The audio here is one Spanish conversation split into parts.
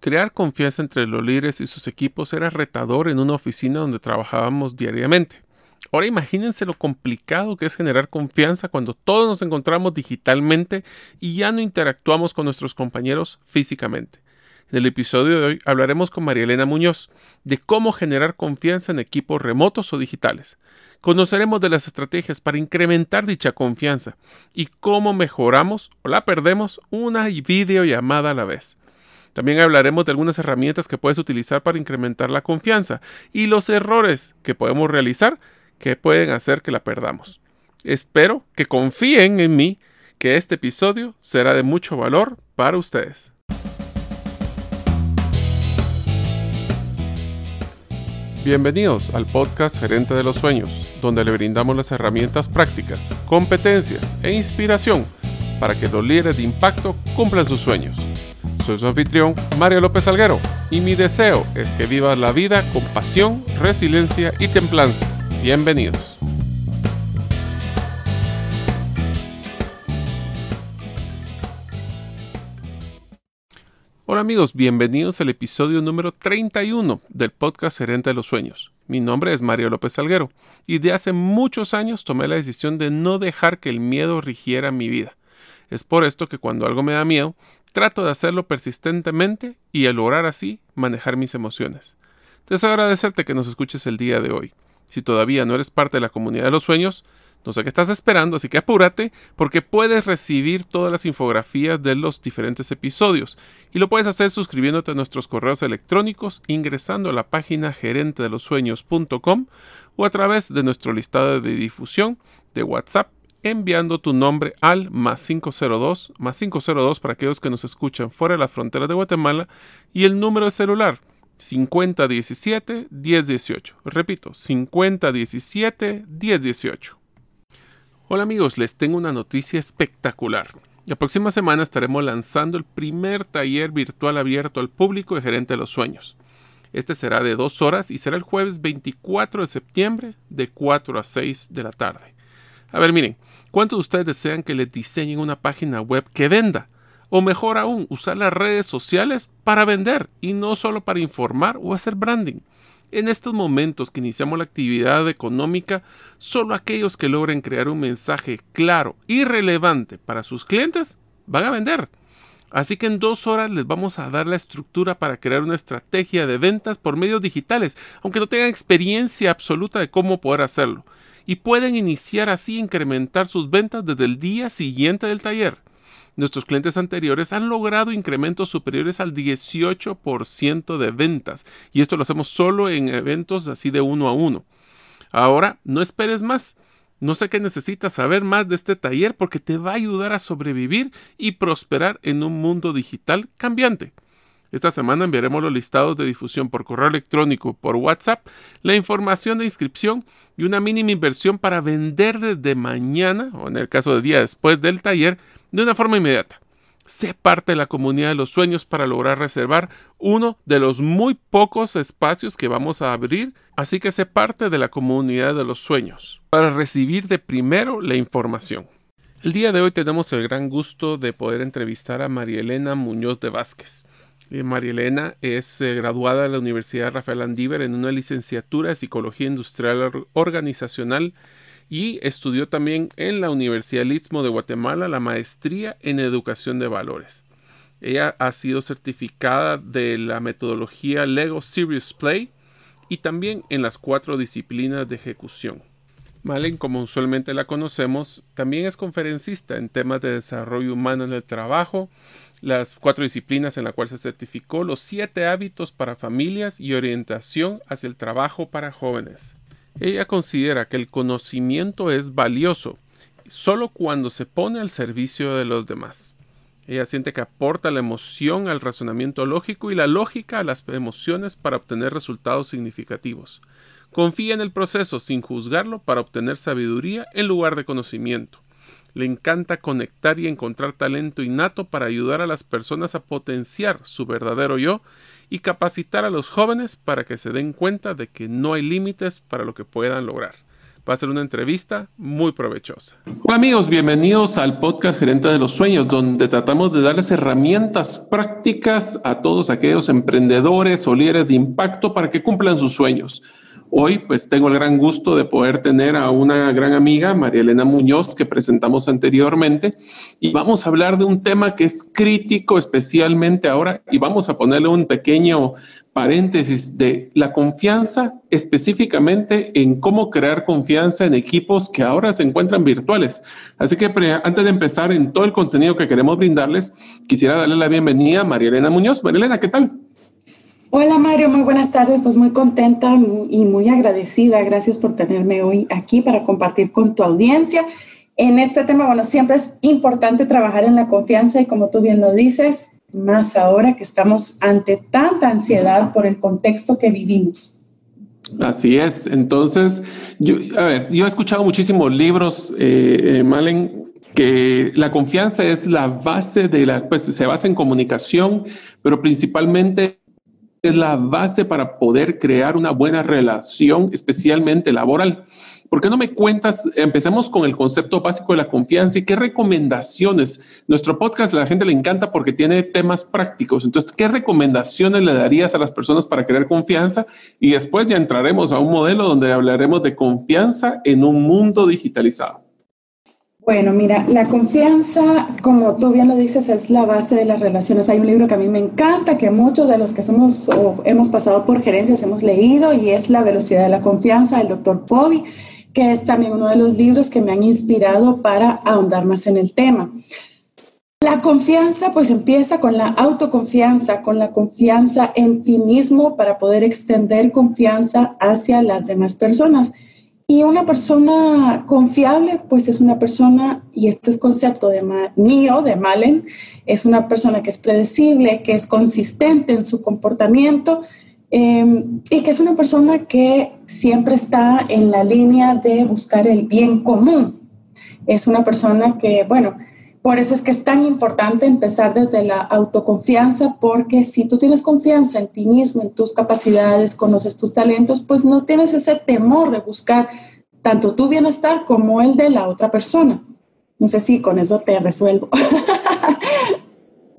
Crear confianza entre los líderes y sus equipos era retador en una oficina donde trabajábamos diariamente. Ahora imagínense lo complicado que es generar confianza cuando todos nos encontramos digitalmente y ya no interactuamos con nuestros compañeros físicamente. En el episodio de hoy hablaremos con María Elena Muñoz de cómo generar confianza en equipos remotos o digitales. Conoceremos de las estrategias para incrementar dicha confianza y cómo mejoramos o la perdemos una videollamada a la vez. También hablaremos de algunas herramientas que puedes utilizar para incrementar la confianza y los errores que podemos realizar que pueden hacer que la perdamos. Espero que confíen en mí que este episodio será de mucho valor para ustedes. Bienvenidos al podcast Gerente de los Sueños, donde le brindamos las herramientas prácticas, competencias e inspiración para que los líderes de impacto cumplan sus sueños. Soy su anfitrión, Mario López Alguero, y mi deseo es que vivas la vida con pasión, resiliencia y templanza. Bienvenidos. Hola amigos, bienvenidos al episodio número 31 del podcast Gerente de los Sueños. Mi nombre es Mario López Salguero y de hace muchos años tomé la decisión de no dejar que el miedo rigiera mi vida. Es por esto que cuando algo me da miedo, trato de hacerlo persistentemente y al lograr así manejar mis emociones. Deseo agradecerte que nos escuches el día de hoy. Si todavía no eres parte de la comunidad de los sueños, no sé qué estás esperando, así que apúrate porque puedes recibir todas las infografías de los diferentes episodios y lo puedes hacer suscribiéndote a nuestros correos electrónicos ingresando a la página gerentedelosueños.com o a través de nuestro listado de difusión de WhatsApp enviando tu nombre al más 502, más 502 para aquellos que nos escuchan fuera de la frontera de Guatemala y el número de celular 5017 1018. Repito, 5017 1018. Hola amigos, les tengo una noticia espectacular. La próxima semana estaremos lanzando el primer taller virtual abierto al público de Gerente de los Sueños. Este será de dos horas y será el jueves 24 de septiembre de 4 a 6 de la tarde. A ver, miren, ¿cuántos de ustedes desean que les diseñen una página web que venda? O mejor aún, usar las redes sociales para vender y no solo para informar o hacer branding. En estos momentos que iniciamos la actividad económica, solo aquellos que logren crear un mensaje claro y relevante para sus clientes van a vender. Así que en dos horas les vamos a dar la estructura para crear una estrategia de ventas por medios digitales, aunque no tengan experiencia absoluta de cómo poder hacerlo. Y pueden iniciar así incrementar sus ventas desde el día siguiente del taller. Nuestros clientes anteriores han logrado incrementos superiores al 18% de ventas y esto lo hacemos solo en eventos así de uno a uno. Ahora, no esperes más. No sé qué necesitas saber más de este taller porque te va a ayudar a sobrevivir y prosperar en un mundo digital cambiante. Esta semana enviaremos los listados de difusión por correo electrónico, por WhatsApp, la información de inscripción y una mínima inversión para vender desde mañana, o en el caso de día después del taller, de una forma inmediata. Sé parte de la comunidad de los sueños para lograr reservar uno de los muy pocos espacios que vamos a abrir, así que sé parte de la comunidad de los sueños para recibir de primero la información. El día de hoy tenemos el gran gusto de poder entrevistar a María Elena Muñoz de Vázquez. Eh, María Elena es eh, graduada de la Universidad Rafael Andívar en una licenciatura de Psicología Industrial Organizacional y estudió también en la Universidad del de Guatemala la maestría en educación de valores. Ella ha sido certificada de la metodología Lego Serious Play y también en las cuatro disciplinas de ejecución. Malen, como usualmente la conocemos, también es conferencista en temas de desarrollo humano en el trabajo, las cuatro disciplinas en las cuales se certificó, los siete hábitos para familias y orientación hacia el trabajo para jóvenes. Ella considera que el conocimiento es valioso solo cuando se pone al servicio de los demás. Ella siente que aporta la emoción al razonamiento lógico y la lógica a las emociones para obtener resultados significativos. Confía en el proceso sin juzgarlo para obtener sabiduría en lugar de conocimiento. Le encanta conectar y encontrar talento innato para ayudar a las personas a potenciar su verdadero yo y capacitar a los jóvenes para que se den cuenta de que no hay límites para lo que puedan lograr. Va a ser una entrevista muy provechosa. Hola amigos, bienvenidos al podcast Gerente de los Sueños, donde tratamos de darles herramientas prácticas a todos aquellos emprendedores o líderes de impacto para que cumplan sus sueños. Hoy pues tengo el gran gusto de poder tener a una gran amiga, María Elena Muñoz, que presentamos anteriormente, y vamos a hablar de un tema que es crítico especialmente ahora, y vamos a ponerle un pequeño paréntesis de la confianza específicamente en cómo crear confianza en equipos que ahora se encuentran virtuales. Así que antes de empezar en todo el contenido que queremos brindarles, quisiera darle la bienvenida a María Elena Muñoz. María Elena, ¿qué tal? Hola Mario, muy buenas tardes. Pues muy contenta y muy agradecida. Gracias por tenerme hoy aquí para compartir con tu audiencia. En este tema, bueno, siempre es importante trabajar en la confianza y como tú bien lo dices, más ahora que estamos ante tanta ansiedad por el contexto que vivimos. Así es. Entonces, yo, a ver, yo he escuchado muchísimos libros, eh, eh, Malen, que la confianza es la base de la, pues se basa en comunicación, pero principalmente es la base para poder crear una buena relación, especialmente laboral. ¿Por qué no me cuentas? Empecemos con el concepto básico de la confianza y qué recomendaciones. Nuestro podcast a la gente le encanta porque tiene temas prácticos. Entonces, ¿qué recomendaciones le darías a las personas para crear confianza? Y después ya entraremos a un modelo donde hablaremos de confianza en un mundo digitalizado. Bueno, mira, la confianza, como tú bien lo dices, es la base de las relaciones. Hay un libro que a mí me encanta, que muchos de los que somos hemos pasado por gerencias hemos leído, y es La velocidad de la confianza del doctor Povey, que es también uno de los libros que me han inspirado para ahondar más en el tema. La confianza pues empieza con la autoconfianza, con la confianza en ti mismo para poder extender confianza hacia las demás personas. Y una persona confiable, pues es una persona, y este es concepto de mío, de Malen, es una persona que es predecible, que es consistente en su comportamiento em, y que es una persona que siempre está en la línea de buscar el bien común. Es una persona que, bueno, por eso es que es tan importante empezar desde la autoconfianza, porque si tú tienes confianza en ti mismo, en tus capacidades, conoces tus talentos, pues no tienes ese temor de buscar tanto tu bienestar como el de la otra persona. No sé si con eso te resuelvo.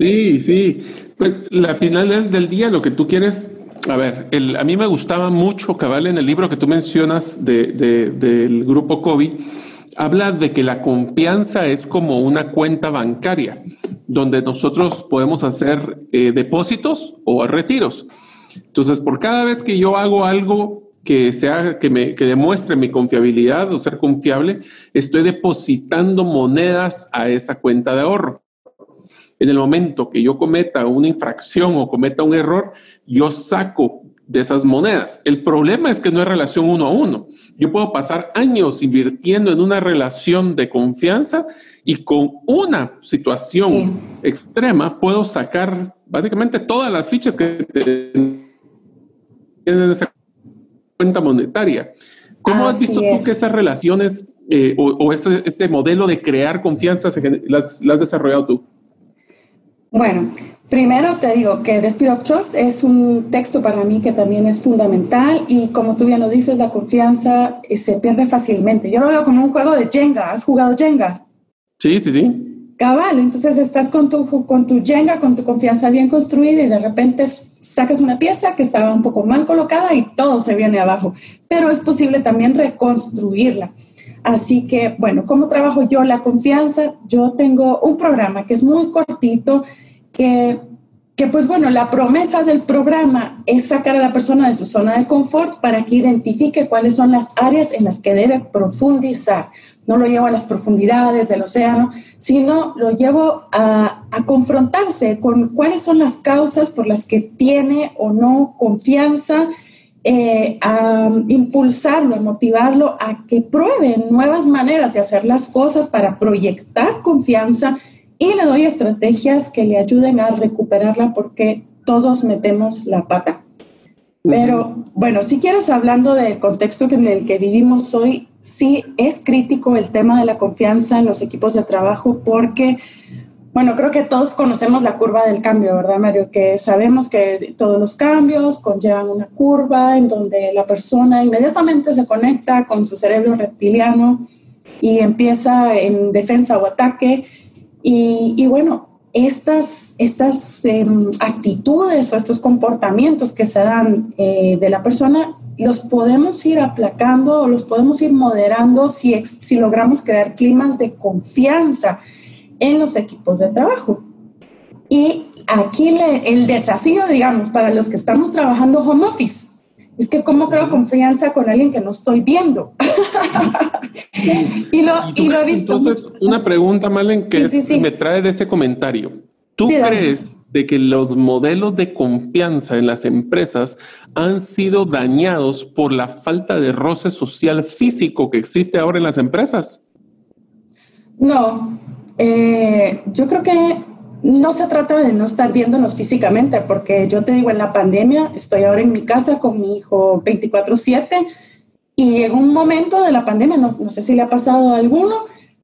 Sí, sí. Pues la final del día lo que tú quieres, a ver, a mí me gustaba mucho, cabal, en el libro que tú mencionas de, del grupo COVID, habla de que la confianza es como una cuenta bancaria, donde nosotros podemos hacer eh, depósitos o retiros. Entonces, por cada vez que yo hago algo que, sea, que, me, que demuestre mi confiabilidad o ser confiable, estoy depositando monedas a esa cuenta de ahorro. En el momento que yo cometa una infracción o cometa un error, yo saco de esas monedas. El problema es que no hay relación uno a uno. Yo puedo pasar años invirtiendo en una relación de confianza y con una situación extrema puedo sacar básicamente todas las fichas que tienen esa cuenta monetaria. ¿Cómo has visto tú que esas relaciones eh, o, ese, modelo de crear confianza las, las has desarrollado tú? Bueno, primero te digo que The Spirit of Trust es un texto para mí que también es fundamental y como tú bien lo dices, la confianza eh, se pierde fácilmente. Yo lo veo como un juego de Jenga. ¿Has jugado Jenga? Sí, sí, sí. Cabal, entonces estás con tu, con tu Jenga, con tu confianza bien construida y de repente sacas una pieza que estaba un poco mal colocada y todo se viene abajo. Pero es posible también reconstruirla. Así que, bueno, ¿cómo trabajo yo la confianza? Yo tengo un programa que es muy cortito, que, pues bueno, la promesa del programa es sacar a la persona de su zona de confort para que identifique cuáles son las áreas en las que debe profundizar. No lo llevo a las profundidades del océano, sino lo llevo a, a confrontarse con cuáles son las causas por las que tiene o no confianza, eh, a impulsarlo, a motivarlo a que pruebe nuevas maneras de hacer las cosas para proyectar confianza y le doy estrategias que le ayuden a recuperarla porque todos metemos la pata. Pero bueno, si quieres hablando del contexto en el que vivimos hoy, sí es crítico el tema de la confianza en los equipos de trabajo porque bueno, creo que todos conocemos la curva del cambio, ¿verdad, Mario? Que sabemos que todos los cambios conllevan una curva en donde la persona inmediatamente se conecta con su cerebro reptiliano y empieza en defensa o ataque. Y, bueno, estas, estas em, actitudes o estos comportamientos que se dan eh, de la persona los podemos ir aplacando o los podemos ir moderando si, si logramos crear climas de confianza en los equipos de trabajo. Y aquí el desafío, digamos, para los que estamos trabajando home office, es que cómo creo confianza con alguien que no estoy viendo. y, lo, y, lo, he visto. Entonces, una pregunta, Malen, que me trae de ese comentario. ¿Tú crees de que los modelos de confianza en las empresas han sido dañados por la falta de roce social físico que existe ahora en las empresas? No, eh, yo creo que no se trata de no estar viéndonos físicamente, porque yo te digo, en la pandemia estoy ahora en mi casa con mi hijo 24/7 y en un momento de la pandemia, no, no, sé si le ha pasado a alguno,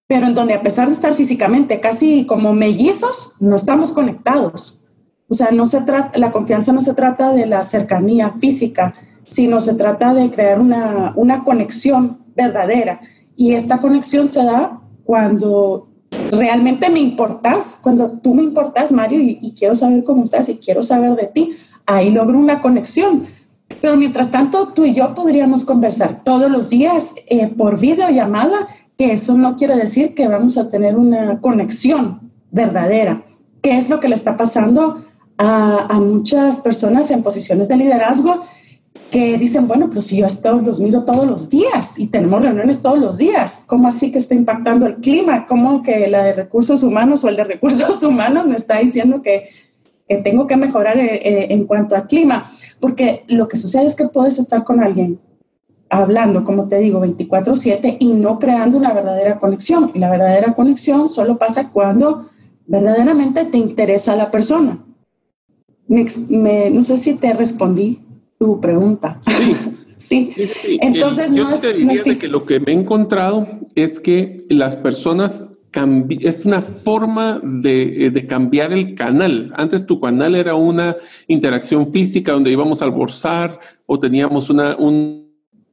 pero en donde a pesar de estar físicamente casi como mellizos, no estamos conectados. O sea, no se trata, la confianza no se trata de la cercanía física, sino se trata de crear una, una conexión verdadera. Y esta conexión se da cuando realmente me importas, cuando tú me importas, Mario, y, quiero saber cómo estás y quiero saber de ti, ahí logro una conexión. Pero mientras tanto, tú y yo podríamos conversar todos los días eh, por videollamada, que eso no quiere decir que vamos a tener una conexión verdadera. ¿Qué es lo que le está pasando a, a muchas personas en posiciones de liderazgo? Que dicen, bueno, pues si yo estos los miro todos los días y tenemos reuniones todos los días, ¿cómo así que está impactando el clima? ¿Cómo que la de recursos humanos o el de recursos humanos me está diciendo que, que tengo que mejorar eh, eh, en cuanto al clima? Porque lo que sucede es que puedes estar con alguien hablando, como te digo, 24/7 y no creando una verdadera conexión. Y la verdadera conexión solo pasa cuando verdaderamente te interesa la persona. Me, no sé si te respondí tu pregunta. Sí. sí. Entonces, no, es, que lo que me he encontrado es que las personas es una forma de, de, cambiar el canal. Antes tu canal era una interacción física donde íbamos a almorzar o teníamos una,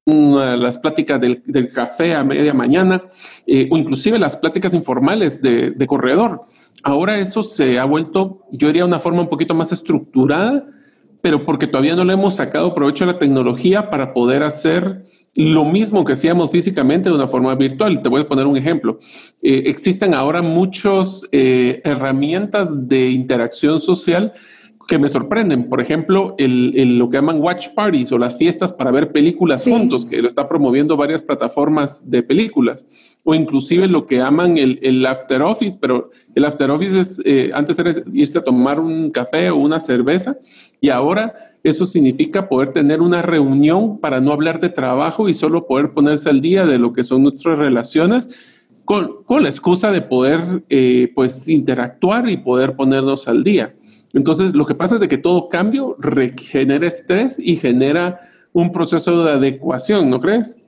las pláticas del, del, café a media mañana eh, o inclusive las pláticas informales de, de corredor. Ahora eso se ha vuelto, yo diría, una forma un poquito más estructurada pero porque todavía no le hemos sacado provecho a la tecnología para poder hacer lo mismo que hacíamos físicamente de una forma virtual. Te voy a poner un ejemplo. Eh, existen ahora muchas eh, herramientas de interacción social que me sorprenden. Por ejemplo, el, lo que llaman watch parties o las fiestas para ver películas juntos, que lo está promoviendo varias plataformas de películas, o inclusive lo que llaman el, el after office, pero el after office es, eh, antes era irse a tomar un café o una cerveza, y ahora eso significa poder tener una reunión para no hablar de trabajo y solo poder ponerse al día de lo que son nuestras relaciones. Con, con la excusa de poder eh, pues interactuar y poder ponernos al día. Entonces, lo que pasa es de que todo cambio genera estrés y genera un proceso de adecuación, ¿no crees?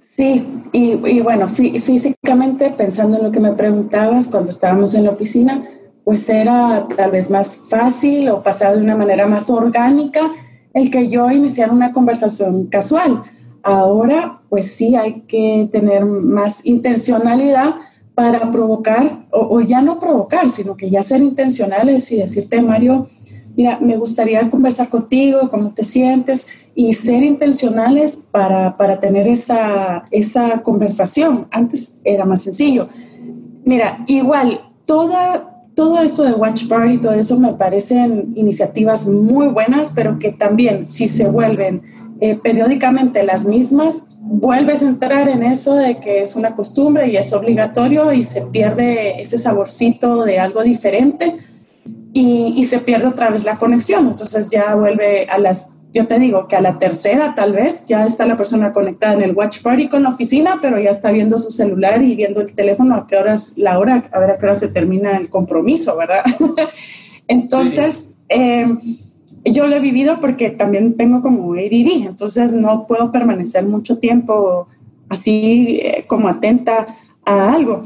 Sí, y, bueno, físicamente, pensando en lo que me preguntabas cuando estábamos en la oficina, pues era tal vez más fácil o pasar de una manera más orgánica el que yo iniciara una conversación casual. Ahora, pues sí, hay que tener más intencionalidad para provocar, o, ya no provocar, sino que ya ser intencionales y decirte, Mario, mira, me gustaría conversar contigo, cómo te sientes, y ser intencionales para, para tener esa, esa conversación. Antes era más sencillo. Mira, igual, toda, todo esto de Watch Party, todo eso me parecen iniciativas muy buenas, pero que también si se vuelven eh, periódicamente las mismas, vuelves a entrar en eso de que es una costumbre y es obligatorio y se pierde ese saborcito de algo diferente y, y, se pierde otra vez la conexión. Entonces ya vuelve a las, yo te digo que a la tercera tal vez ya está la persona conectada en el watch party con la oficina, pero ya está viendo su celular y viendo el teléfono a qué horas, la hora, a ver a qué hora se termina el compromiso, ¿verdad? Entonces, eh, yo lo he vivido porque también tengo como ADD, entonces no puedo permanecer mucho tiempo así eh, como atenta a algo.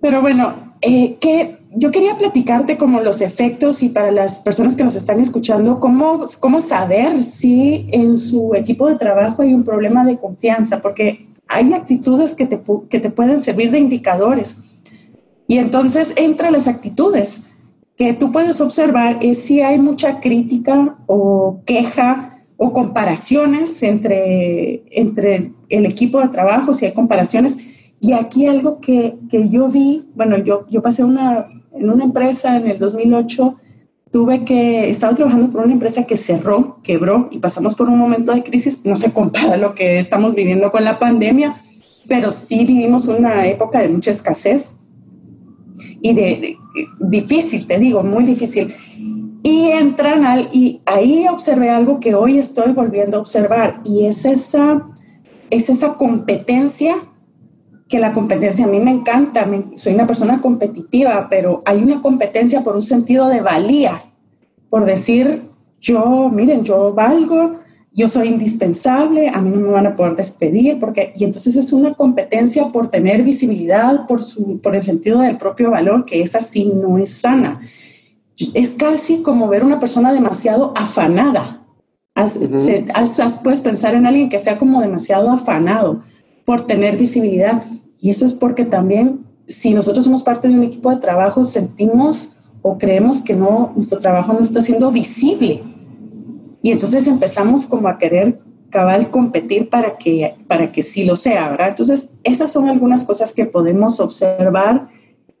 Pero bueno, eh, ¿qué, yo quería platicarte como los efectos y para las personas que nos están escuchando, cómo, cómo saber si en su equipo de trabajo hay un problema de confianza, porque hay actitudes que te, que te pueden servir de indicadores. Y entonces, entre las actitudes que tú puedes observar es si hay mucha crítica o queja o comparaciones entre, entre el equipo de trabajo, si hay comparaciones. Y aquí algo que, que yo vi, bueno, yo, yo pasé una, en una empresa en el 2008, tuve que, estaba trabajando por una empresa que cerró, quebró y pasamos por un momento de crisis. No se compara lo que estamos viviendo con la pandemia, pero sí vivimos una época de mucha escasez y de, difícil, te digo, muy difícil. Y entran al, y ahí observé algo que hoy estoy volviendo a observar y es esa, es esa competencia que la competencia a mí me encanta, soy una persona competitiva, pero hay una competencia por un sentido de valía, por decir, yo, miren, yo valgo, yo soy indispensable, a mí no me van a poder despedir, porque, y entonces es una competencia por tener visibilidad, por, su, por el sentido del propio valor, que es así, no es sana. Es casi como ver una persona demasiado afanada. puedes pensar en alguien que sea como demasiado afanado por tener visibilidad. Y eso es porque también si nosotros somos parte de un equipo de trabajo, sentimos o creemos que no, nuestro trabajo no está siendo visible. Y entonces empezamos como a querer cabal competir para que, para que sí lo sea, ¿verdad? Entonces, esas son algunas cosas que podemos observar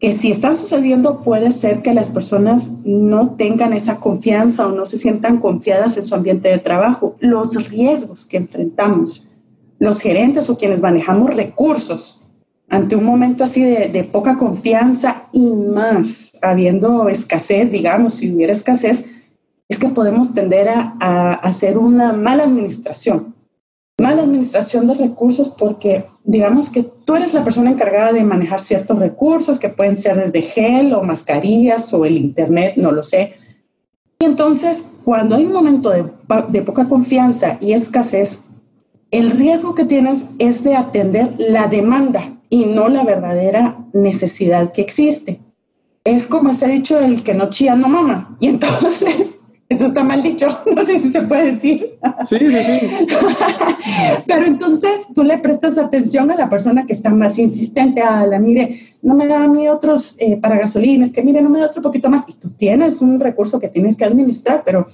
que si están sucediendo puede ser que las personas no tengan esa confianza o no se sientan confiadas en su ambiente de trabajo. Los riesgos que enfrentamos, los gerentes o quienes manejamos recursos, ante un momento así de, poca confianza y más habiendo escasez, digamos, si hubiera escasez, es que podemos tender a, hacer una mala administración. Mala administración de recursos porque digamos que tú eres la persona encargada de manejar ciertos recursos que pueden ser desde gel o mascarillas o el internet, no lo sé. Y entonces, cuando hay un momento de, de poca confianza y escasez, el riesgo que tienes es de atender la demanda y no la verdadera necesidad que existe. Es como se ha dicho, el que no chía no mama. Y entonces, eso está mal dicho, no sé si se puede decir. Sí, sí, sí. Pero entonces tú le prestas atención a la persona que está más insistente, a la mire, no me da a mí otros eh, para gasolines, que mire, no me da otro poquito más. Y tú tienes un recurso que tienes que administrar, pero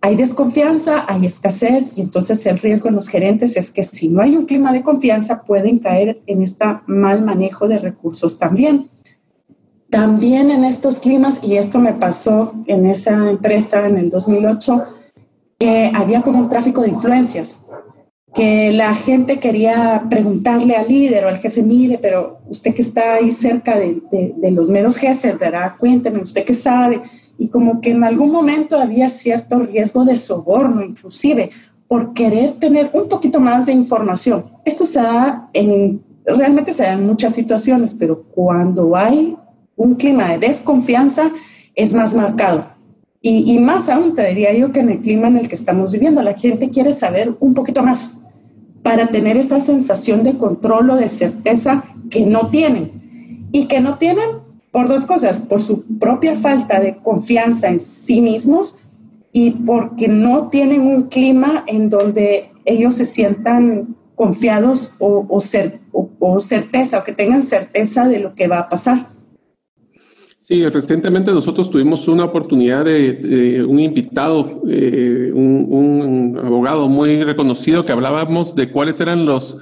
hay desconfianza, hay escasez y entonces el riesgo en los gerentes es que si no hay un clima de confianza pueden caer en este mal manejo de recursos también. También en estos climas, y esto me pasó en esa empresa en el 2008, que había como un tráfico de influencias, que la gente quería preguntarle al líder o al jefe, mire, pero usted que está ahí cerca de, de los menos jefes, ¿verdad? Cuénteme, usted qué sabe y como que en algún momento había cierto riesgo de soborno, inclusive, por querer tener un poquito más de información. Esto se da en, realmente se da en muchas situaciones, pero cuando hay un clima de desconfianza es más marcado. Y, y más aún te diría yo que en el clima en el que estamos viviendo, la gente quiere saber un poquito más para tener esa sensación de control o de certeza que no tienen. Y que no tienen por dos cosas, por su propia falta de confianza en sí mismos y porque no tienen un clima en donde ellos se sientan confiados o, ser, o, certeza, o que tengan certeza de lo que va a pasar. Sí, recientemente nosotros tuvimos una oportunidad de, un invitado, eh, un, abogado muy reconocido que hablábamos de cuáles eran los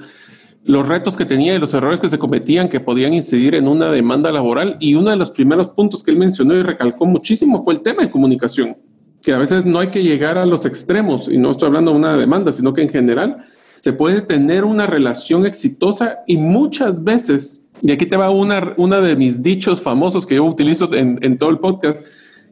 los retos que tenía y los errores que se cometían que podían incidir en una demanda laboral. Y uno de los primeros puntos que él mencionó y recalcó muchísimo fue el tema de comunicación, que a veces no hay que llegar a los extremos, y no estoy hablando de una demanda, sino que en general se puede tener una relación exitosa y muchas veces, y aquí te va una, una de mis dichos famosos que yo utilizo en, en todo el podcast,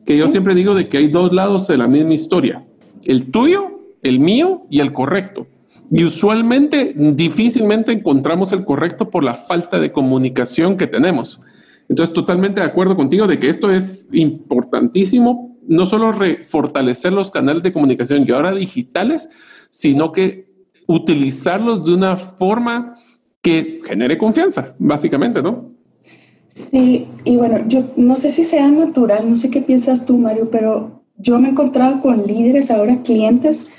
que yo siempre digo de que hay dos lados de la misma historia, el tuyo, el mío y el correcto. Y usualmente, difícilmente encontramos el correcto por la falta de comunicación que tenemos. Entonces, totalmente de acuerdo contigo de que esto es importantísimo, no solo fortalecer los canales de comunicación y ahora digitales, sino que utilizarlos de una forma que genere confianza, básicamente, ¿no? Sí, y bueno, yo no sé si sea natural, no sé qué piensas tú, Mario, pero yo me he encontrado con líderes, ahora clientes,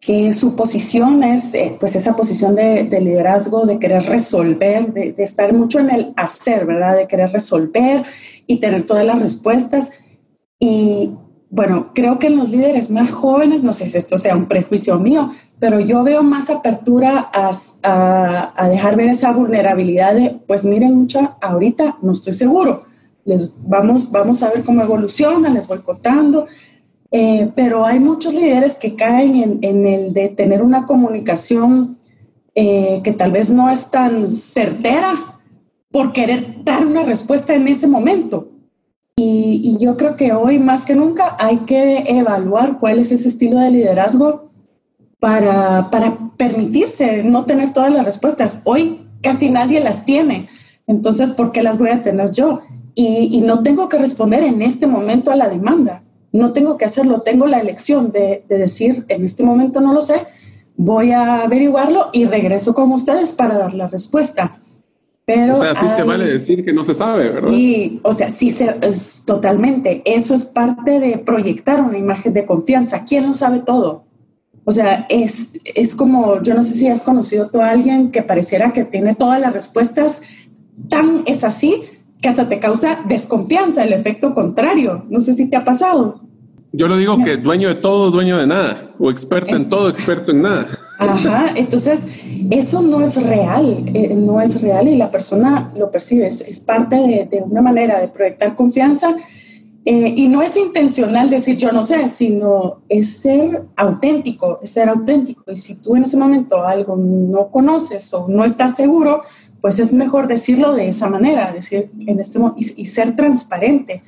que su posición es eh, pues esa posición de, liderazgo, de querer resolver, de, de, estar mucho en el hacer, ¿verdad? De querer resolver y tener todas las respuestas. Y bueno, creo que en los líderes más jóvenes, no sé si esto sea un prejuicio mío, pero yo veo más apertura a, a, dejar ver esa vulnerabilidad de, pues miren, mucha, ahorita no estoy seguro. Les vamos, vamos a ver cómo evoluciona, les voy contando. Eh, pero hay muchos líderes que caen en, en el de tener una comunicación eh, que tal vez no es tan certera por querer dar una respuesta en ese momento. Y, y yo creo que hoy más que nunca hay que evaluar cuál es ese estilo de liderazgo para, para permitirse no tener todas las respuestas. Hoy casi nadie las tiene, entonces, ¿por qué las voy a tener yo? Y, y, no tengo que responder en este momento a la demanda. No tengo que hacerlo, tengo la elección de, de, decir, en este momento no lo sé, voy a averiguarlo y regreso con ustedes para dar la respuesta. Pero o sea, sí se vale decir que no se sabe, ¿verdad? Y, o sea, sí se, es totalmente. Eso es parte de proyectar una imagen de confianza. ¿Quién lo sabe todo? O sea, es, es como, yo no sé si has conocido tú a alguien que pareciera que tiene todas las respuestas, tan es así que hasta te causa desconfianza, el efecto contrario. No sé si te ha pasado. Yo lo digo que dueño de todo, dueño de nada, o experto en todo, experto en nada. Ajá, entonces eso no es real, eh, no es real y la persona lo percibe, es, es parte de, de, una manera de proyectar confianza eh, y no es intencional decir yo no sé, sino es ser auténtico, es ser auténtico. Y si tú en ese momento algo no conoces o no estás seguro, pues es mejor decirlo de esa manera, decir en este y, y ser transparente.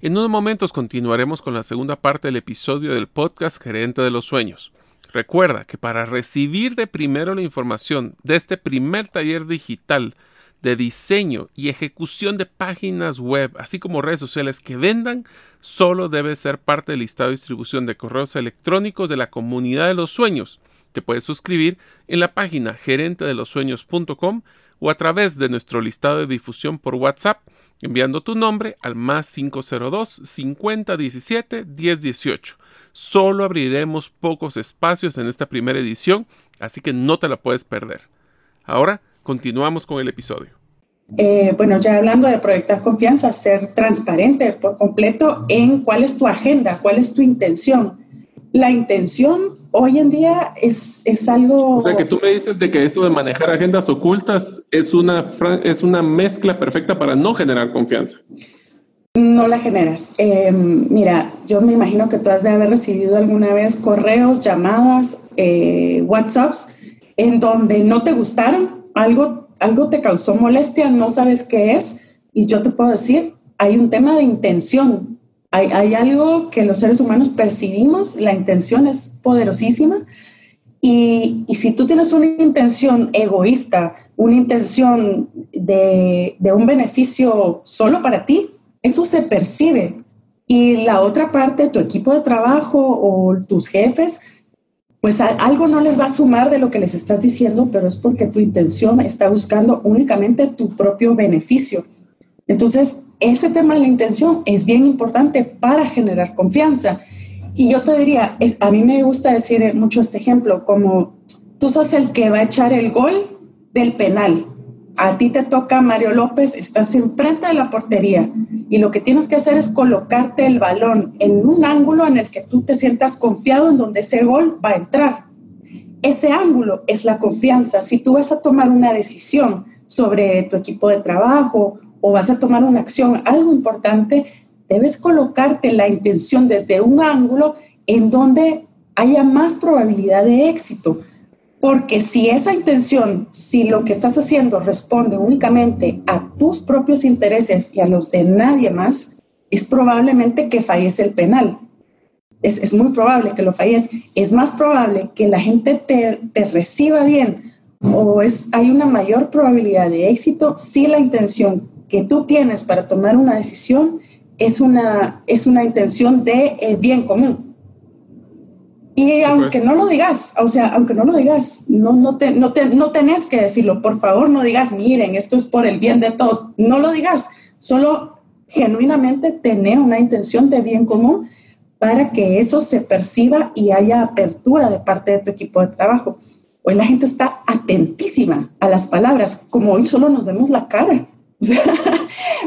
En unos momentos continuaremos con la segunda parte del episodio del podcast Gerente de los Sueños. Recuerda que para recibir de primero la información de este primer taller digital de diseño y ejecución de páginas web, así como redes sociales que vendan, solo debe ser parte del listado de distribución de correos electrónicos de la comunidad de los sueños. Te puedes suscribir en la página gerentedelosueños.com o a través de nuestro listado de difusión por WhatsApp, enviando tu nombre al más 502 5017 1018. Solo abriremos pocos espacios en esta primera edición, así que no te la puedes perder. Ahora, Continuamos con el episodio. Eh, bueno, ya hablando de proyectar confianza, ser transparente por completo en cuál es tu agenda, cuál es tu intención. La intención hoy en día es, es algo... O sea, que tú me dices de que eso de manejar agendas ocultas es una, es una mezcla perfecta para no generar confianza. No la generas. Eh, mira, yo me imagino que tú has de haber recibido alguna vez correos, llamadas, eh, WhatsApps en donde no te gustaron algo, algo te causó molestia, no sabes qué es, y yo te puedo decir, hay un tema de intención. Hay, hay algo que los seres humanos percibimos, la intención es poderosísima. Y, y, si tú tienes una intención egoísta, una intención de, de, un beneficio solo para ti, eso se percibe. Y la otra parte, tu equipo de trabajo o tus jefes, pues algo no les va a sumar de lo que les estás diciendo, pero es porque tu intención está buscando únicamente tu propio beneficio. Entonces, ese tema de la intención es bien importante para generar confianza. Y yo te diría, a mí me gusta decir mucho este ejemplo, como tú sos el que va a echar el gol del penal. A ti te toca Mario López, estás enfrente de la portería y lo que tienes que hacer es colocarte el balón en un ángulo en el que tú te sientas confiado en donde ese gol va a entrar. Ese ángulo es la confianza. Si tú vas a tomar una decisión sobre tu equipo de trabajo o vas a tomar una acción, algo importante, debes colocarte la intención desde un ángulo en donde haya más probabilidad de éxito. Porque si esa intención, si lo que estás haciendo responde únicamente a tus propios intereses y a los de nadie más, es probablemente que fallece el penal. Es, muy probable que lo falles. Es más probable que la gente te, te reciba bien o es, hay una mayor probabilidad de éxito si la intención que tú tienes para tomar una decisión es una, es una intención de eh, bien común Y aunque no lo digas, o sea, aunque no lo digas, no, no, te, no, te, no tenés que decirlo. Por favor, no digas, miren, esto es por el bien de todos. No lo digas. Solo genuinamente tener una intención de bien común para que eso se perciba y haya apertura de parte de tu equipo de trabajo. Hoy la gente está atentísima a las palabras, como hoy solo nos vemos la cara. O sea,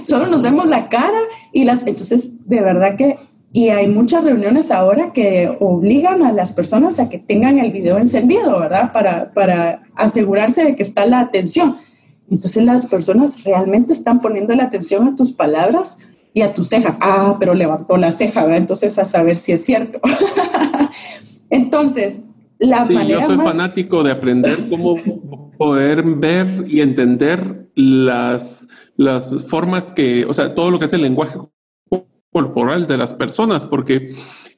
solo nos vemos la cara y las... Entonces, de verdad que... Y hay muchas reuniones ahora que obligan a las personas a que tengan el video encendido, ¿verdad? Para, para asegurarse de que está la atención. Entonces las personas realmente están poniendo la atención a tus palabras y a tus cejas. Ah, pero levantó la ceja, ¿verdad? Entonces a saber si es cierto. Entonces, la sí, Yo soy fanático de aprender cómo poder ver y entender las, las formas que, o sea, todo lo que es el lenguaje corporal de las personas, porque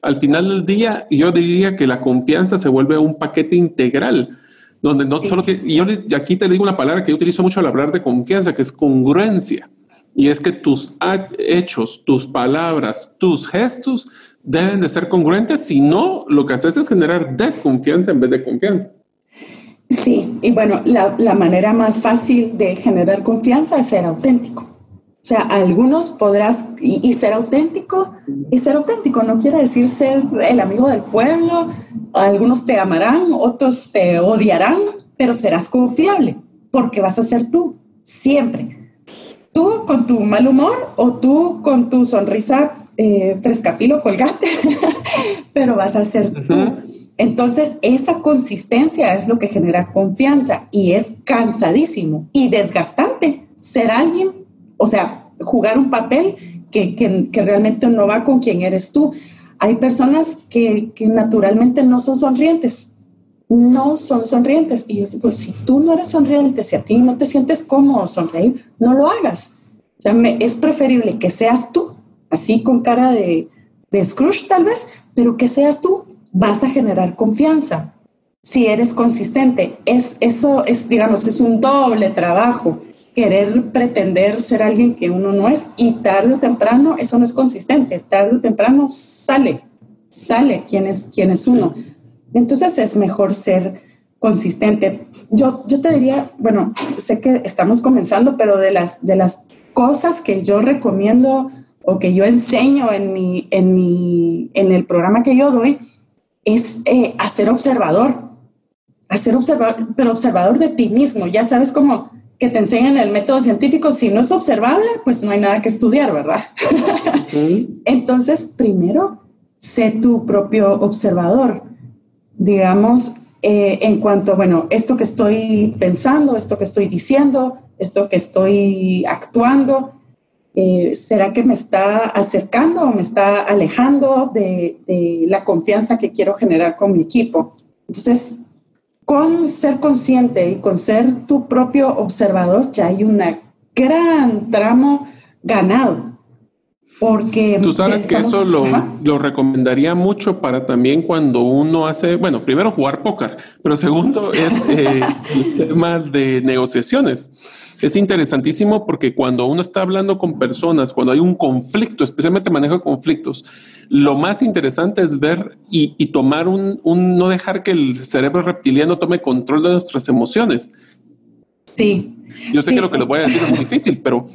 al final del día yo diría que la confianza se vuelve un paquete integral donde no solo que, y yo aquí te digo una palabra que yo utilizo mucho al hablar de confianza, que es congruencia. Y es que tus hechos, tus palabras, tus gestos deben de ser congruentes, si no, lo que haces es generar desconfianza en vez de confianza. Sí, y bueno, la, la manera más fácil de generar confianza es ser auténtico. O sea, algunos podrás, y, ser auténtico, y ser auténtico no quiere decir ser el amigo del pueblo, algunos te amarán, otros te odiarán, pero serás confiable, porque vas a ser tú, siempre. Tú con tu mal humor o tú con tu sonrisa eh, frescapilo colgate, pero vas a ser tú. Entonces, esa consistencia es lo que genera confianza y es cansadísimo y desgastante ser alguien o sea, jugar un papel que, que, realmente no va con quien eres tú. Hay personas que, que, naturalmente no son sonrientes, no son sonrientes. Y yo digo, si tú no eres sonriente, si a ti no te sientes cómodo sonreír, no lo hagas. O sea, me, es preferible que seas tú, así con cara de, de Scrooge tal vez, pero que seas tú, vas a generar confianza. Si eres consistente, es, eso es, digamos, es un doble trabajo querer pretender ser alguien que uno no es y tarde o temprano eso no es consistente, tarde o temprano sale, sale quién es, quién es uno. Entonces es mejor ser consistente. Yo, yo te diría, bueno, sé que estamos comenzando, pero de las, de las cosas que yo recomiendo o que yo enseño en, mi, en, mi, en el programa que yo doy es eh, hacer observador, hacer observador, pero observador de ti mismo. Ya sabes cómo que te enseñan el método científico, si no es observable, pues no hay nada que estudiar, ¿verdad? Entonces, primero, sé tu propio observador. Digamos, eh, en cuanto, bueno, esto que estoy pensando, esto que estoy diciendo, esto que estoy actuando, eh, ¿será que me está acercando o me está alejando de, de la confianza que quiero generar con mi equipo? Entonces, con ser consciente y con ser tu propio observador, ya hay un gran tramo ganado. Porque tú sabes que eso lo, lo, recomendaría mucho para también cuando uno hace, bueno, primero jugar póker, pero segundo es eh, el tema de negociaciones es interesantísimo porque cuando uno está hablando con personas, cuando hay un conflicto, especialmente manejo de conflictos, lo más interesante es ver y, tomar un, no dejar que el cerebro reptiliano tome control de nuestras emociones. Sí. Yo sé que lo que les voy a decir es muy difícil, pero,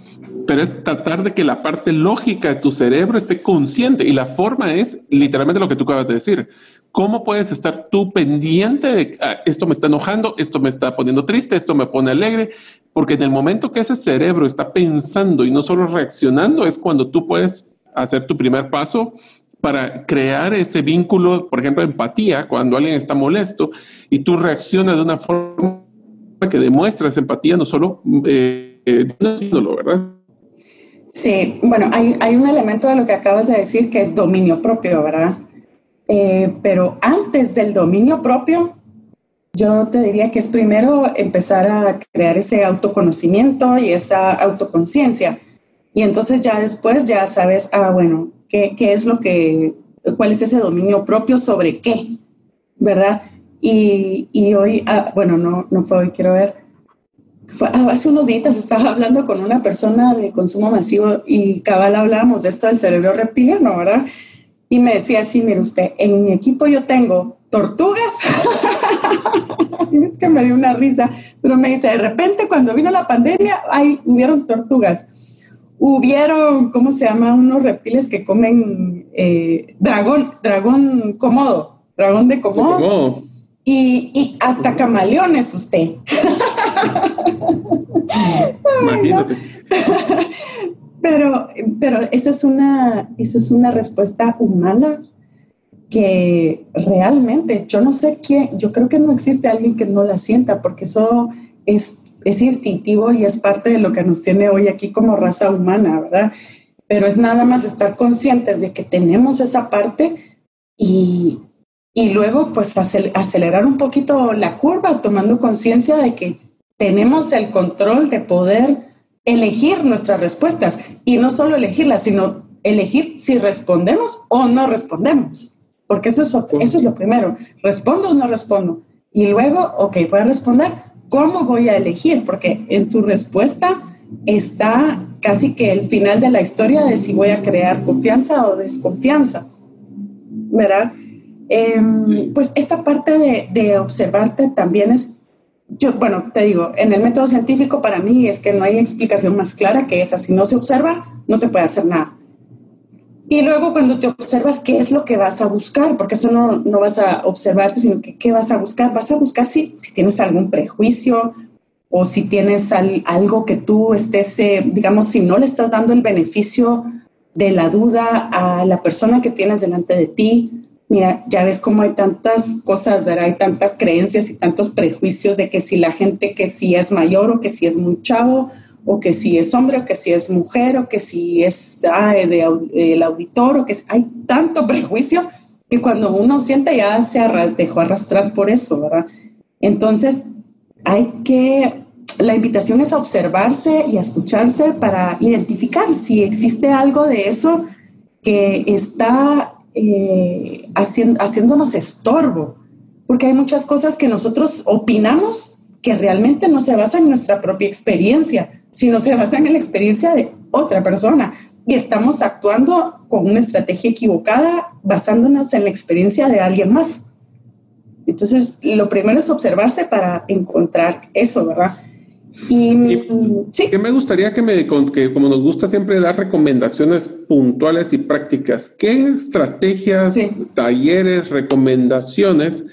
pero es tratar de que la parte lógica de tu cerebro esté consciente y la forma es literalmente lo que tú acabas de decir. ¿Cómo puedes estar tú pendiente de ah, esto me está enojando, esto me está poniendo triste, esto me pone alegre? Porque en el momento que ese cerebro está pensando y no solo reaccionando, es cuando tú puedes hacer tu primer paso para crear ese vínculo, por ejemplo, empatía, cuando alguien está molesto y tú reaccionas de una forma que demuestra esa empatía, no solo eh, eh ¿verdad? Sí, bueno, hay, hay un elemento de lo que acabas de decir que es dominio propio, ¿verdad? Eh, pero antes del dominio propio, yo te diría que es primero empezar a crear ese autoconocimiento y esa autoconciencia. Y entonces ya después ya sabes, ah, bueno, ¿qué, qué es lo que, cuál es ese dominio propio sobre qué, ¿verdad? Y, y hoy, ah, bueno, no, no fue hoy, quiero ver. Ah, hace unos días estaba hablando con una persona de consumo masivo y cabal hablábamos de esto del cerebro reptiliano, ¿verdad? y me decía así, mire usted, en mi equipo yo tengo tortugas. es que me dio una risa, pero me dice, de repente cuando vino la pandemia, ahí hubieron tortugas. Hubieron, ¿cómo se llama? Unos reptiles que comen eh, dragón, dragón comodo, dragón de comodo. Y, y, hasta camaleones usted. Imagínate. Pero, pero esa, es una, esa es una respuesta humana que realmente yo no sé quién, yo creo que no existe alguien que no la sienta, porque eso es, es instintivo y es parte de lo que nos tiene hoy aquí como raza humana, ¿verdad? Pero es nada más estar conscientes de que tenemos esa parte y, y luego pues acelerar un poquito la curva, tomando conciencia de que tenemos el control de poder elegir nuestras respuestas y no solo elegirlas, sino elegir si respondemos o no respondemos. Porque eso es, eso es lo primero. ¿Respondo o no respondo? Y luego, ok, voy a responder. ¿Cómo voy a elegir? Porque en tu respuesta está casi que el final de la historia de si voy a crear confianza o desconfianza. ¿Verdad? Em, pues esta parte de, de observarte también es yo, bueno, te digo, en el método científico para mí es que no hay explicación más clara que esa. Si no se observa, no se puede hacer nada. Y luego cuando te observas, ¿qué es lo que vas a buscar? Porque eso no, no vas a observarte, sino que ¿qué vas a buscar? Vas a buscar si, si tienes algún prejuicio o si tienes algo que tú estés, eh, digamos, si no le estás dando el beneficio de la duda a la persona que tienes delante de ti, Mira, ya ves cómo hay tantas cosas. Hay tantas creencias y tantos prejuicios de que si la gente que si es mayor o que si es muy chavo o que si es hombre o que si es mujer o que si es ah, de, el auditor o que hay tanto prejuicio que cuando uno siente ya se dejó arrastrar por eso, ¿verdad? Entonces hay que, la invitación es a observarse y a escucharse para identificar si existe algo de eso que está eh, haciéndonos estorbo, porque hay muchas cosas que nosotros opinamos que realmente no se basan en nuestra propia experiencia, sino se basan en la experiencia de otra persona. Y estamos actuando con una estrategia equivocada basándonos en la experiencia de alguien más. Entonces, lo primero es observarse para encontrar eso, ¿verdad? Y, sí. Que me gustaría que me, que como nos gusta siempre dar recomendaciones puntuales y prácticas, ¿qué estrategias, talleres, recomendaciones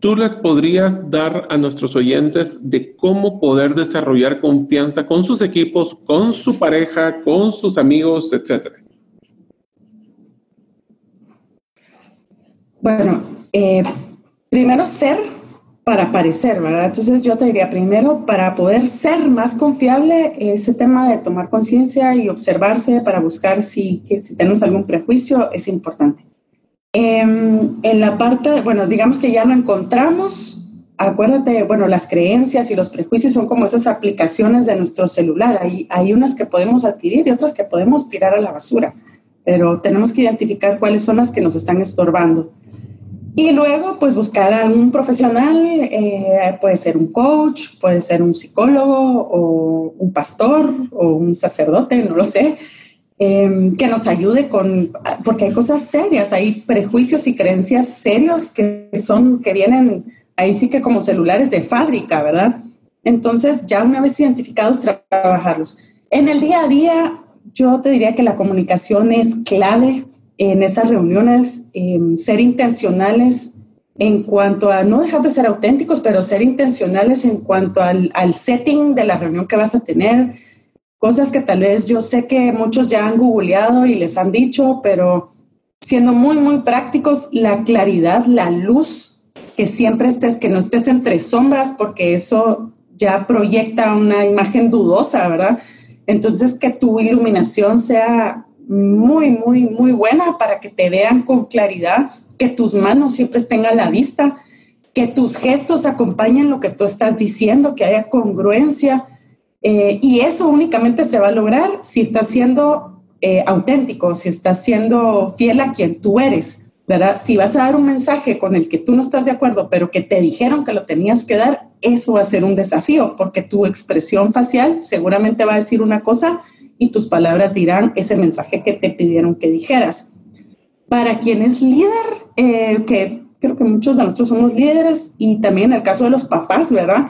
tú les podrías dar a nuestros oyentes de cómo poder desarrollar confianza con sus equipos, con su pareja, con sus amigos, etcétera? Bueno, eh, primero ser para parecer, ¿verdad? Entonces yo te diría primero, para poder ser más confiable, ese tema de tomar conciencia y observarse para buscar si, que, si tenemos algún prejuicio es importante. Em, en la parte, bueno, digamos que ya lo encontramos, acuérdate, bueno, las creencias y los prejuicios son como esas aplicaciones de nuestro celular. Hay, hay unas que podemos adquirir y otras que podemos tirar a la basura, pero tenemos que identificar cuáles son las que nos están estorbando. Y luego, pues buscar a un profesional, eh, puede ser un coach, puede ser un psicólogo o un pastor o un sacerdote, no lo sé, em, que nos ayude con, porque hay cosas serias, hay prejuicios y creencias serios que son, que vienen ahí sí que como celulares de fábrica, ¿verdad? Entonces, ya una vez identificados, trabajarlos. En el día a día, yo te diría que la comunicación es clave en esas reuniones, em, ser intencionales en cuanto a no dejar de ser auténticos, pero ser intencionales en cuanto al, al, setting de la reunión que vas a tener, cosas que tal vez yo sé que muchos ya han googleado y les han dicho, pero siendo muy, muy prácticos, la claridad, la luz, que siempre estés, que no estés entre sombras, porque eso ya proyecta una imagen dudosa, ¿verdad? Entonces, que tu iluminación sea muy, muy, muy buena para que te vean con claridad, que tus manos siempre estén a la vista, que tus gestos acompañen lo que tú estás diciendo, que haya congruencia. Eh, y eso únicamente se va a lograr si estás siendo eh, auténtico, si estás siendo fiel a quien tú eres, ¿verdad? Si vas a dar un mensaje con el que tú no estás de acuerdo, pero que te dijeron que lo tenías que dar, eso va a ser un desafío, porque tu expresión facial seguramente va a decir una cosa y tus palabras dirán ese mensaje que te pidieron que dijeras. para quien es líder, eh, que creo que muchos de nosotros somos líderes y también en el caso de los papás, ¿verdad?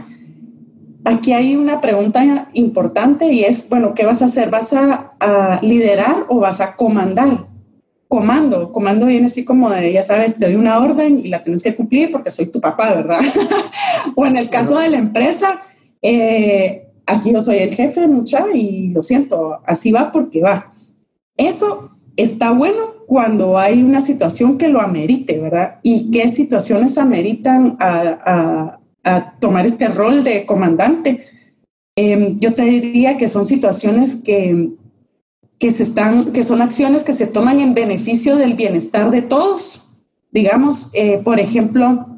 Aquí hay una pregunta importante y es, bueno, ¿qué vas a hacer? ¿Vas a, liderar o vas a comandar? Comando, comando viene así como de, ya sabes, te doy una orden y la tienes que cumplir porque soy tu papá, ¿verdad? o en el caso de la empresa, eh, aquí yo soy el jefe, mucha, y lo siento, así va porque va. Eso está bueno cuando hay una situación que lo amerite, ¿verdad? ¿Y qué situaciones ameritan a, tomar este rol de comandante? Em, yo te diría que son situaciones que, que, se están, que son acciones que se toman en beneficio del bienestar de todos. Digamos, eh, por ejemplo,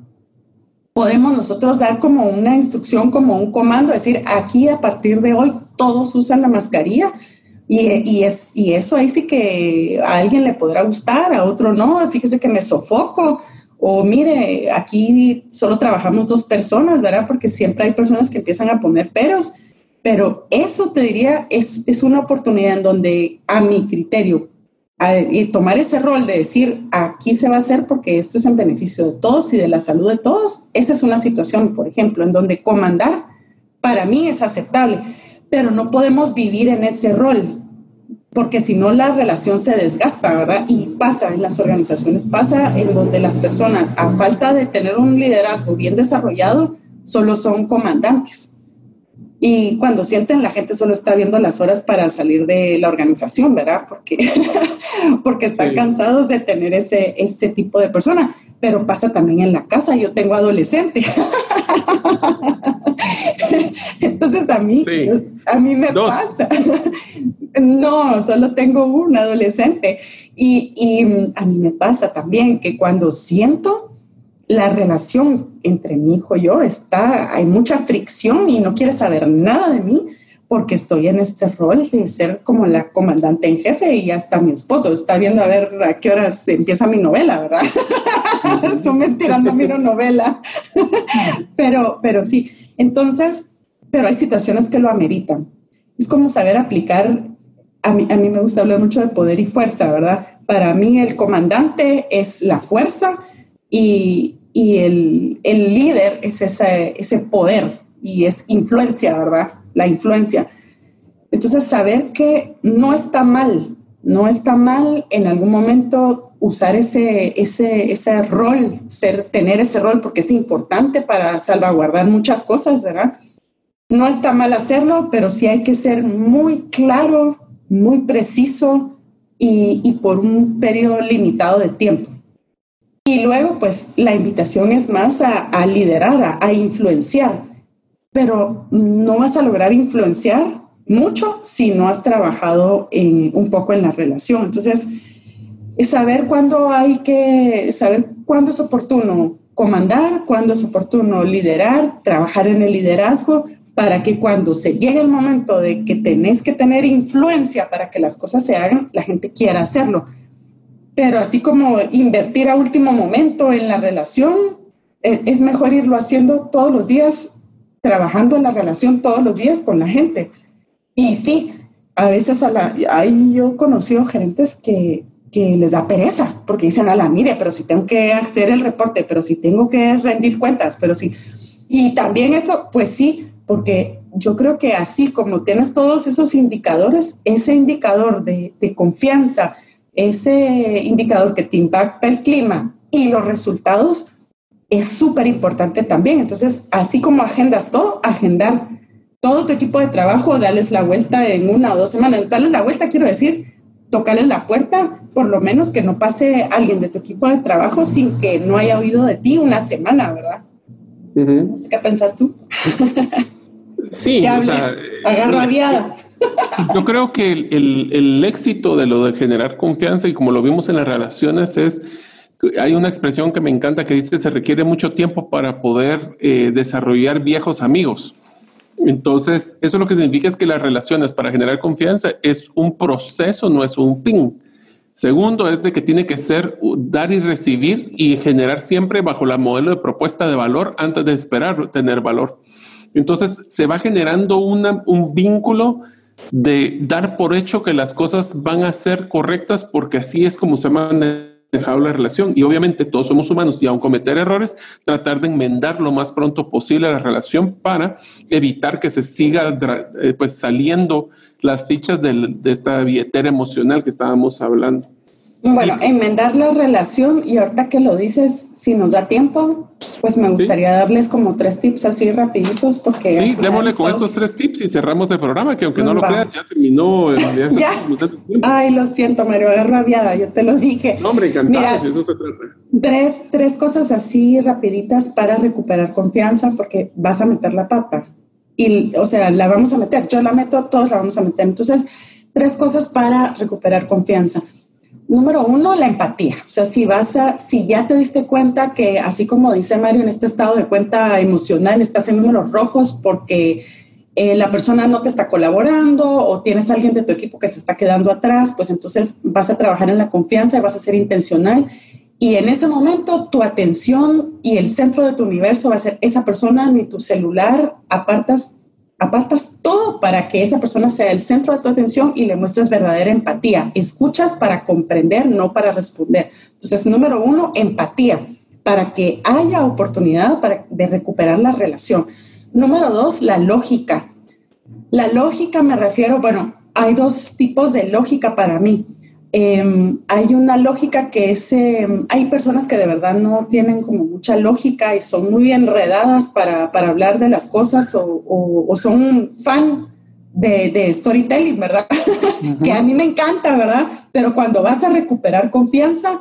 podemos nosotros dar como una instrucción, como un comando, decir, aquí a partir de hoy todos usan la mascarilla y, es, y eso ahí sí que a alguien le podrá gustar, a otro no, fíjese que me sofoco, o mire, aquí solo trabajamos dos personas, ¿verdad? Porque siempre hay personas que empiezan a poner peros, pero eso te diría es, es una oportunidad en donde a mi criterio, y tomar ese rol de decir, aquí se va a hacer porque esto es en beneficio de todos y de la salud de todos, esa es una situación, por ejemplo, en donde comandar para mí es aceptable pero no podemos vivir en ese rol, porque si no la relación se desgasta, ¿verdad? Y pasa en las organizaciones, pasa en donde las personas, a falta de tener un liderazgo bien desarrollado, solo son comandantes. Y cuando sienten, la gente solo está viendo las horas para salir de la organización, ¿verdad? Porque, porque están cansados de tener ese, ese tipo de persona. Pero pasa también en la casa. Yo tengo adolescente. Entonces a mí, a mí me pasa. No, solo tengo un adolescente. Y, y a mí me pasa también que cuando siento la relación entre mi hijo y yo está, hay mucha fricción y no quiere saber nada de mí porque estoy en este rol de ser como la comandante en jefe y hasta mi esposo está viendo a ver a qué horas empieza mi novela, ¿verdad? Estoy tirando mi novela. pero, pero sí, entonces, pero hay situaciones que lo ameritan. Es como saber aplicar, a mí, a mí me gusta hablar mucho de poder y fuerza, ¿verdad? Para mí el comandante es la fuerza y, y el, el, líder es ese, ese poder y es influencia, ¿verdad? La influencia. Entonces, saber que no está mal, no está mal en algún momento usar ese, ese, ese rol, ser, tener ese rol, porque es importante para salvaguardar muchas cosas, ¿verdad? No está mal hacerlo, pero sí hay que ser muy claro, muy preciso y, y por un periodo limitado de tiempo. Y luego, pues, la invitación es más a, liderar, a, influenciar, pero no vas a lograr influenciar mucho si no has trabajado un poco en la relación. Entonces, saber cuándo hay que, saber cuándo es oportuno comandar, cuándo es oportuno liderar, trabajar en el liderazgo, para que cuando se llegue el momento de que tenés que tener influencia para que las cosas se hagan, la gente quiera hacerlo. Pero así como invertir a último momento en la relación, eh, es mejor irlo haciendo todos los días, trabajando en la relación todos los días con la gente. Y sí, a veces a la, hay, yo he conocido gerentes que que les da pereza, porque dicen, a la mire, pero si tengo que hacer el reporte, pero si tengo que rendir cuentas, pero si... Y también eso, pues sí, porque yo creo que así como tienes todos esos indicadores, ese indicador de, de confianza, ese indicador que te impacta el clima y los resultados, es súper importante también. Entonces, así como agendas todo, agendar todo tu equipo de trabajo, darles la vuelta en una o dos semanas. Darles la vuelta, quiero decir, tocarles la puerta, por lo menos que no pase alguien de tu equipo de trabajo sin que no haya oído de ti una semana, ¿verdad? No sé qué pensás tú. sí, o sea. Yo creo que el, el, éxito de lo de generar confianza y como lo vimos en las relaciones es, hay una expresión que me encanta que dice se requiere mucho tiempo para poder eh, desarrollar viejos amigos. Entonces, eso lo que significa es que las relaciones para generar confianza es un proceso, no es un fin. Segundo, es de que tiene que ser dar y recibir y generar siempre bajo la modelo de propuesta de valor antes de esperar tener valor. Entonces se va generando un vínculo de dar por hecho que las cosas van a ser correctas porque así es como se dejado la relación. Y obviamente todos somos humanos y aun cometer errores, tratar de enmendar lo más pronto posible la relación para evitar que se siga eh, pues saliendo las fichas de esta billetera emocional que estábamos hablando. Bueno, enmendar la relación y ahorita que lo dices, si nos da tiempo, pues me gustaría darles como tres tips así rapiditos porque... Sí, démosle con estos tres tips y cerramos el programa, que aunque no lo creas, ya terminó. El, ya. Ay, lo siento, Mario, rabiada, yo te lo dije. No, hombre, encantado, si eso se trata. Tres, tres cosas así rapiditas para recuperar confianza porque vas a meter la pata. Y, o sea, la vamos a meter, yo la meto, todos la vamos a meter. Entonces, tres cosas para recuperar confianza número uno, la empatía. O sea, si vas a, si ya te diste cuenta que, así como dice Mario, en este estado de cuenta emocional estás en números rojos porque eh, la persona no te está colaborando o tienes a alguien de tu equipo que se está quedando atrás, pues entonces vas a trabajar en la confianza y vas a ser intencional. Y en ese momento tu atención y el centro de tu universo va a ser esa persona, ni tu celular, apartas apartas todo para que esa persona sea el centro de tu atención y le muestres verdadera empatía. Escuchas para comprender, no para responder. Entonces, número uno, empatía, para que haya oportunidad para, de recuperar la relación. Número dos, la lógica. La lógica me refiero, bueno, hay dos tipos de lógica para mí. Em, hay una lógica que es, em, hay personas que de verdad no tienen como mucha lógica y son muy enredadas para, para hablar de las cosas o, o, son fan de, de, storytelling, ¿verdad? que a mí me encanta, ¿verdad? Pero cuando vas a recuperar confianza,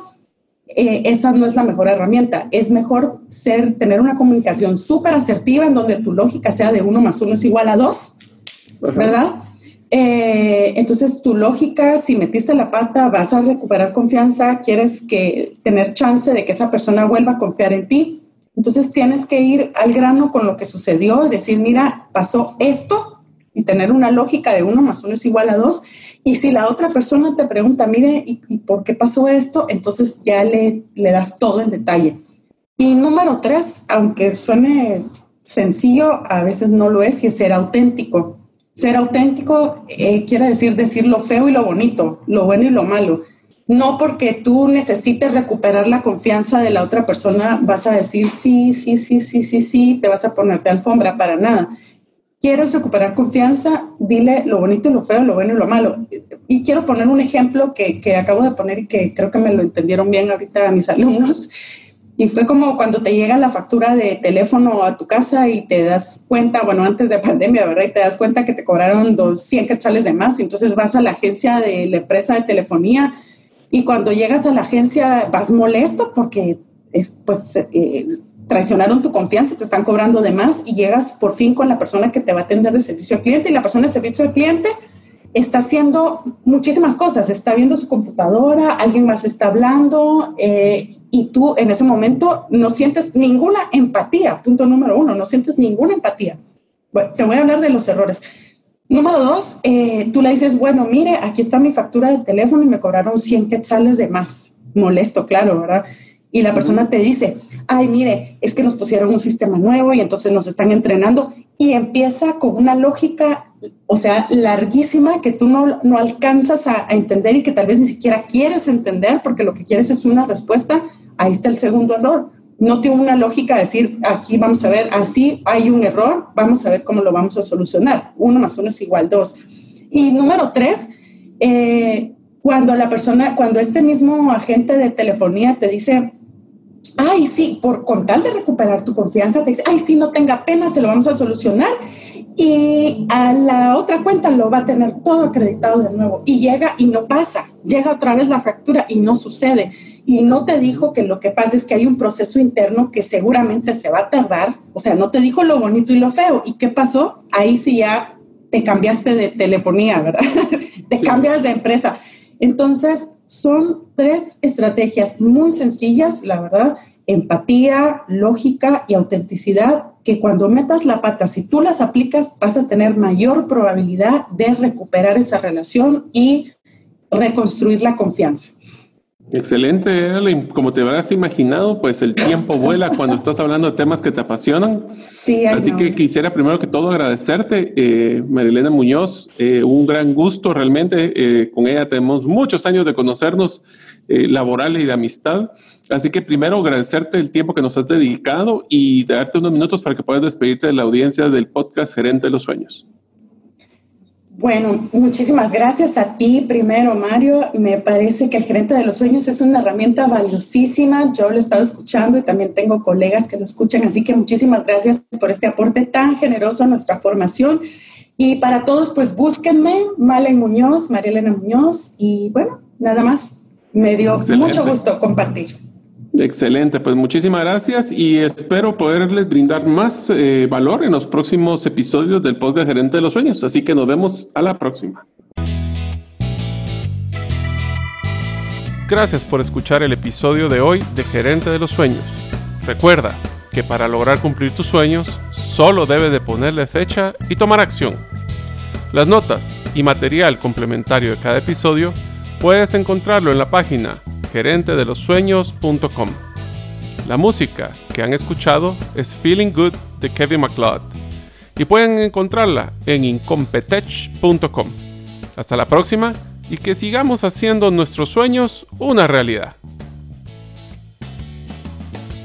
eh, esa no es la mejor herramienta. Es mejor ser, tener una comunicación súper asertiva en donde tu lógica sea de uno más uno es igual a dos, ¿verdad? Eh, entonces, tu lógica, si metiste la pata, vas a recuperar confianza, quieres que, tener chance de que esa persona vuelva a confiar en ti. Entonces, tienes que ir al grano con lo que sucedió y decir, mira, pasó esto y tener una lógica de uno más uno es igual a dos. Y si la otra persona te pregunta, mire, ¿y, por qué pasó esto? Entonces ya le, le das todo el detalle. Y número tres, aunque suene sencillo, a veces no lo es, y es ser auténtico. Ser auténtico eh, quiere decir decir lo feo y lo bonito, lo bueno y lo malo. No porque tú necesites recuperar la confianza de la otra persona vas a decir sí, sí, sí, sí, sí, sí, te vas a ponerte alfombra para nada. ¿Quieres recuperar confianza? Dile lo bonito y lo feo, lo bueno y lo malo. Y quiero poner un ejemplo que, que acabo de poner y que creo que me lo entendieron bien ahorita mis alumnos. Y fue como cuando te llega la factura de teléfono a tu casa y te das cuenta, bueno, antes de pandemia, ¿verdad? Y te das cuenta que te cobraron 200 quetzales de más. Entonces vas a la agencia de la empresa de telefonía y cuando llegas a la agencia vas molesto porque es, pues eh, traicionaron tu confianza, te están cobrando de más y llegas por fin con la persona que te va a atender de servicio al cliente y la persona de servicio al cliente está haciendo muchísimas cosas, está viendo su computadora, alguien más le está hablando eh, y tú en ese momento no sientes ninguna empatía, punto número uno, no sientes ninguna empatía. Bueno, te voy a hablar de los errores. Número dos, eh, tú le dices, bueno, mire, aquí está mi factura de teléfono y me cobraron 100 quetzales de más. Molesto, claro, ¿verdad? Y la persona te dice, ay, mire, es que nos pusieron un sistema nuevo y entonces nos están entrenando y empieza con una lógica o sea, larguísima que tú no, no alcanzas a, entender y que tal vez ni siquiera quieres entender porque lo que quieres es una respuesta, ahí está el segundo error. No tiene una lógica decir, aquí vamos a ver, así hay un error, vamos a ver cómo lo vamos a solucionar. Uno más uno es igual dos. Y número tres, eh, cuando la persona, cuando este mismo agente de telefonía te dice, ay, sí, por con tal de recuperar tu confianza, te dice, ay, sí, no tenga pena, se lo vamos a solucionar y a la otra cuenta lo va a tener todo acreditado de nuevo y llega y no pasa, llega otra vez la factura y no sucede. Y no te dijo que lo que pasa es que hay un proceso interno que seguramente se va a tardar, o sea, no te dijo lo bonito y lo feo. ¿Y qué pasó? Ahí sí ya te cambiaste de telefonía, ¿verdad? te cambias de empresa. Entonces, son tres estrategias muy sencillas, la verdad, empatía, lógica y autenticidad que cuando metas la pata, si tú las aplicas, vas a tener mayor probabilidad de recuperar esa relación y reconstruir la confianza. Excelente, Como te habrás imaginado, pues el tiempo vuela cuando estás hablando de temas que te apasionan. Sí, Así que quisiera primero que todo agradecerte, eh, Marilena Muñoz. Eh, un gran gusto realmente. Eh, con ella tenemos muchos años de conocernos laborales y de amistad. Así que primero agradecerte el tiempo que nos has dedicado y darte unos minutos para que puedas despedirte de la audiencia del podcast Gerente de los Sueños. Bueno, muchísimas gracias a ti primero, Mario. Me parece que el gerente de los sueños es una herramienta valiosísima. Yo lo he estado escuchando y también tengo colegas que lo escuchan, así que muchísimas gracias por este aporte tan generoso a nuestra formación. Y para todos, pues búsquenme, Malen Muñoz, María Elena Muñoz, y bueno, nada más. Me dio mucho gusto compartir. Excelente, pues muchísimas gracias y espero poderles brindar más eh, valor en los próximos episodios del podcast Gerente de los Sueños. Así que nos vemos a la próxima. Gracias por escuchar el episodio de hoy de Gerente de los Sueños. Recuerda que para lograr cumplir tus sueños solo debes de ponerle fecha y tomar acción. Las notas y material complementario de cada episodio puedes encontrarlo en la página gerentedelosueños.com. La música que han escuchado es Feeling Good de Kevin MacLeod y pueden encontrarla en incompetech.com. Hasta la próxima y que sigamos haciendo nuestros sueños una realidad.